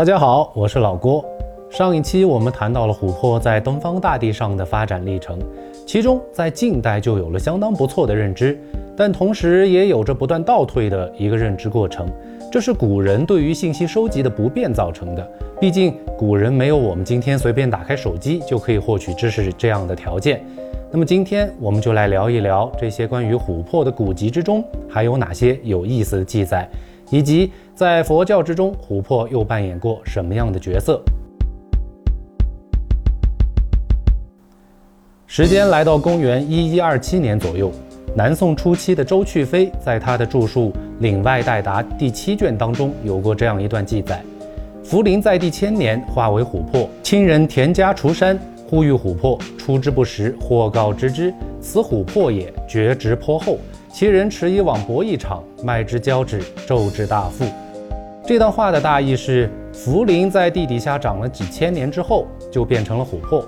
大家好，我是老郭。上一期我们谈到了琥珀在东方大地上的发展历程，其中在近代就有了相当不错的认知，但同时也有着不断倒退的一个认知过程。这是古人对于信息收集的不便造成的。毕竟古人没有我们今天随便打开手机就可以获取知识这样的条件。那么今天我们就来聊一聊这些关于琥珀的古籍之中还有哪些有意思的记载。以及在佛教之中，琥珀又扮演过什么样的角色？时间来到公元一一二七年左右，南宋初期的周去飞在他的著述《岭外代答》第七卷当中有过这样一段记载：茯苓在地千年化为琥珀，亲人田家除山，呼吁琥珀出之不时，或告知之，此琥珀也，绝直颇厚。其人持以往博一场，卖之交趾，骤致大富。这段话的大意是：茯苓在地底下长了几千年之后，就变成了琥珀。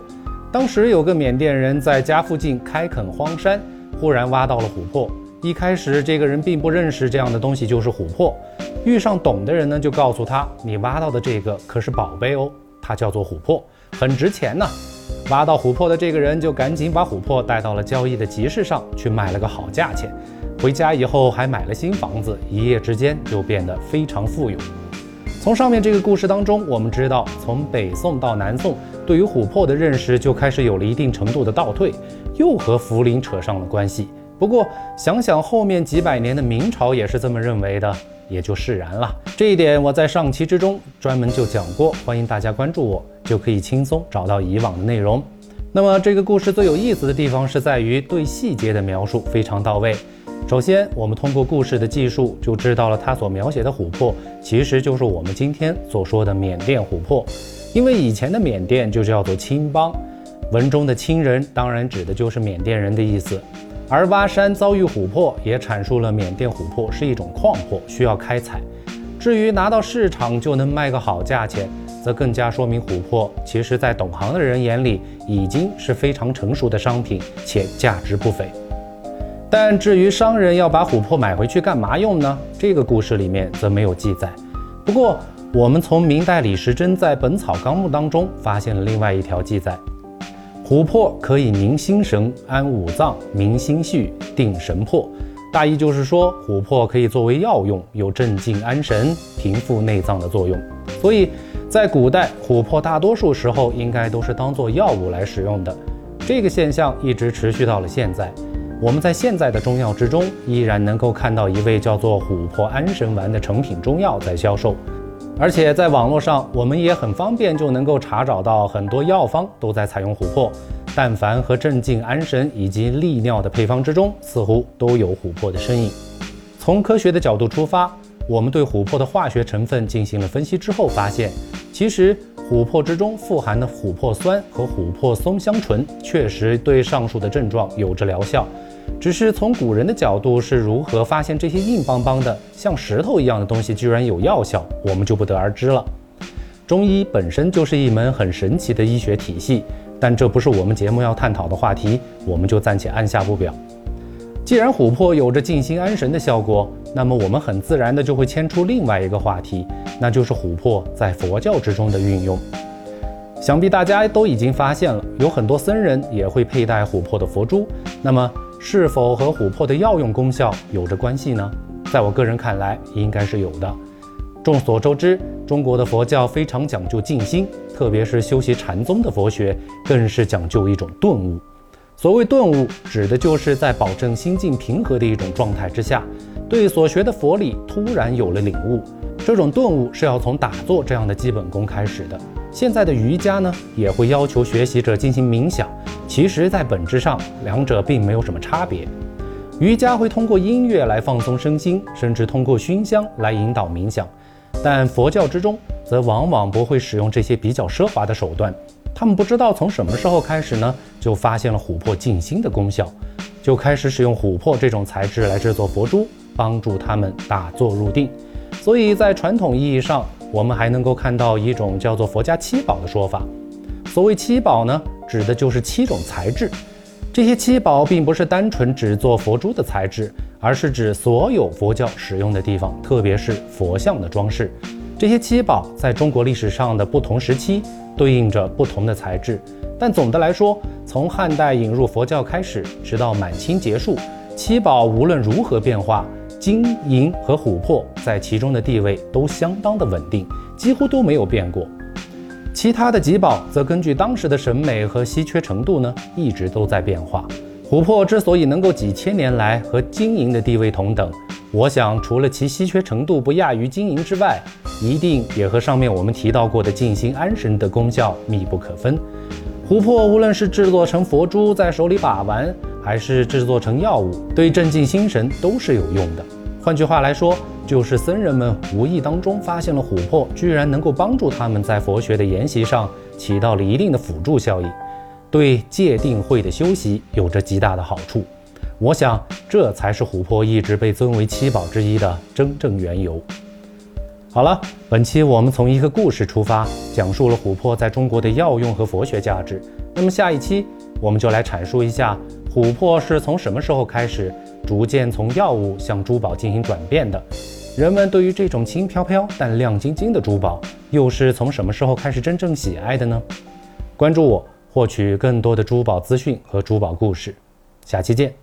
当时有个缅甸人在家附近开垦荒山，忽然挖到了琥珀。一开始，这个人并不认识这样的东西就是琥珀。遇上懂的人呢，就告诉他：“你挖到的这个可是宝贝哦，它叫做琥珀，很值钱呢。”挖到琥珀的这个人就赶紧把琥珀带到了交易的集市上去卖了个好价钱。回家以后还买了新房子，一夜之间就变得非常富有。从上面这个故事当中，我们知道，从北宋到南宋，对于琥珀的认识就开始有了一定程度的倒退，又和茯苓扯上了关系。不过想想后面几百年的明朝也是这么认为的，也就释然了。这一点我在上期之中专门就讲过，欢迎大家关注我，就可以轻松找到以往的内容。那么这个故事最有意思的地方是在于对细节的描述非常到位。首先，我们通过故事的记述就知道了，他所描写的琥珀其实就是我们今天所说的缅甸琥珀。因为以前的缅甸就叫做青邦，文中的亲人当然指的就是缅甸人的意思。而挖山遭遇琥珀，也阐述了缅甸琥珀是一种矿珀，需要开采。至于拿到市场就能卖个好价钱，则更加说明琥珀其实在懂行的人眼里已经是非常成熟的商品，且价值不菲。但至于商人要把琥珀买回去干嘛用呢？这个故事里面则没有记载。不过，我们从明代李时珍在《本草纲目》当中发现了另外一条记载：琥珀可以明心神、安五脏、明心绪、定神魄。大意就是说，琥珀可以作为药用，有镇静安神、平复内脏的作用。所以在古代，琥珀大多数时候应该都是当做药物来使用的。这个现象一直持续到了现在。我们在现在的中药之中，依然能够看到一味叫做琥珀安神丸的成品中药在销售，而且在网络上，我们也很方便就能够查找到很多药方都在采用琥珀。但凡和镇静安神以及利尿的配方之中，似乎都有琥珀的身影。从科学的角度出发，我们对琥珀的化学成分进行了分析之后，发现其实琥珀之中富含的琥珀酸和琥珀松香醇确实对上述的症状有着疗效。只是从古人的角度是如何发现这些硬邦邦的像石头一样的东西居然有药效，我们就不得而知了。中医本身就是一门很神奇的医学体系，但这不是我们节目要探讨的话题，我们就暂且按下不表。既然琥珀有着静心安神的效果，那么我们很自然的就会牵出另外一个话题，那就是琥珀在佛教之中的运用。想必大家都已经发现了，有很多僧人也会佩戴琥珀的佛珠，那么。是否和琥珀的药用功效有着关系呢？在我个人看来，应该是有的。众所周知，中国的佛教非常讲究静心，特别是修习禅宗的佛学，更是讲究一种顿悟。所谓顿悟，指的就是在保证心境平和的一种状态之下，对所学的佛理突然有了领悟。这种顿悟是要从打坐这样的基本功开始的。现在的瑜伽呢，也会要求学习者进行冥想。其实，在本质上，两者并没有什么差别。瑜伽会通过音乐来放松身心，甚至通过熏香来引导冥想。但佛教之中，则往往不会使用这些比较奢华的手段。他们不知道从什么时候开始呢，就发现了琥珀静心的功效，就开始使用琥珀这种材质来制作佛珠，帮助他们打坐入定。所以在传统意义上，我们还能够看到一种叫做佛家七宝的说法。所谓七宝呢？指的就是七种材质，这些七宝并不是单纯只做佛珠的材质，而是指所有佛教使用的地方，特别是佛像的装饰。这些七宝在中国历史上的不同时期对应着不同的材质，但总的来说，从汉代引入佛教开始，直到满清结束，七宝无论如何变化，金银和琥珀在其中的地位都相当的稳定，几乎都没有变过。其他的几宝则根据当时的审美和稀缺程度呢，一直都在变化。琥珀之所以能够几千年来和金银的地位同等，我想除了其稀缺程度不亚于金银之外，一定也和上面我们提到过的静心安神的功效密不可分。琥珀无论是制作成佛珠在手里把玩，还是制作成药物，对镇静心神都是有用的。换句话来说，就是僧人们无意当中发现了琥珀，居然能够帮助他们在佛学的研习上起到了一定的辅助效应，对戒定慧的修习有着极大的好处。我想，这才是琥珀一直被尊为七宝之一的真正缘由。好了，本期我们从一个故事出发，讲述了琥珀在中国的药用和佛学价值。那么下一期我们就来阐述一下琥珀是从什么时候开始逐渐从药物向珠宝进行转变的。人们对于这种轻飘飘但亮晶晶的珠宝，又是从什么时候开始真正喜爱的呢？关注我，获取更多的珠宝资讯和珠宝故事。下期见。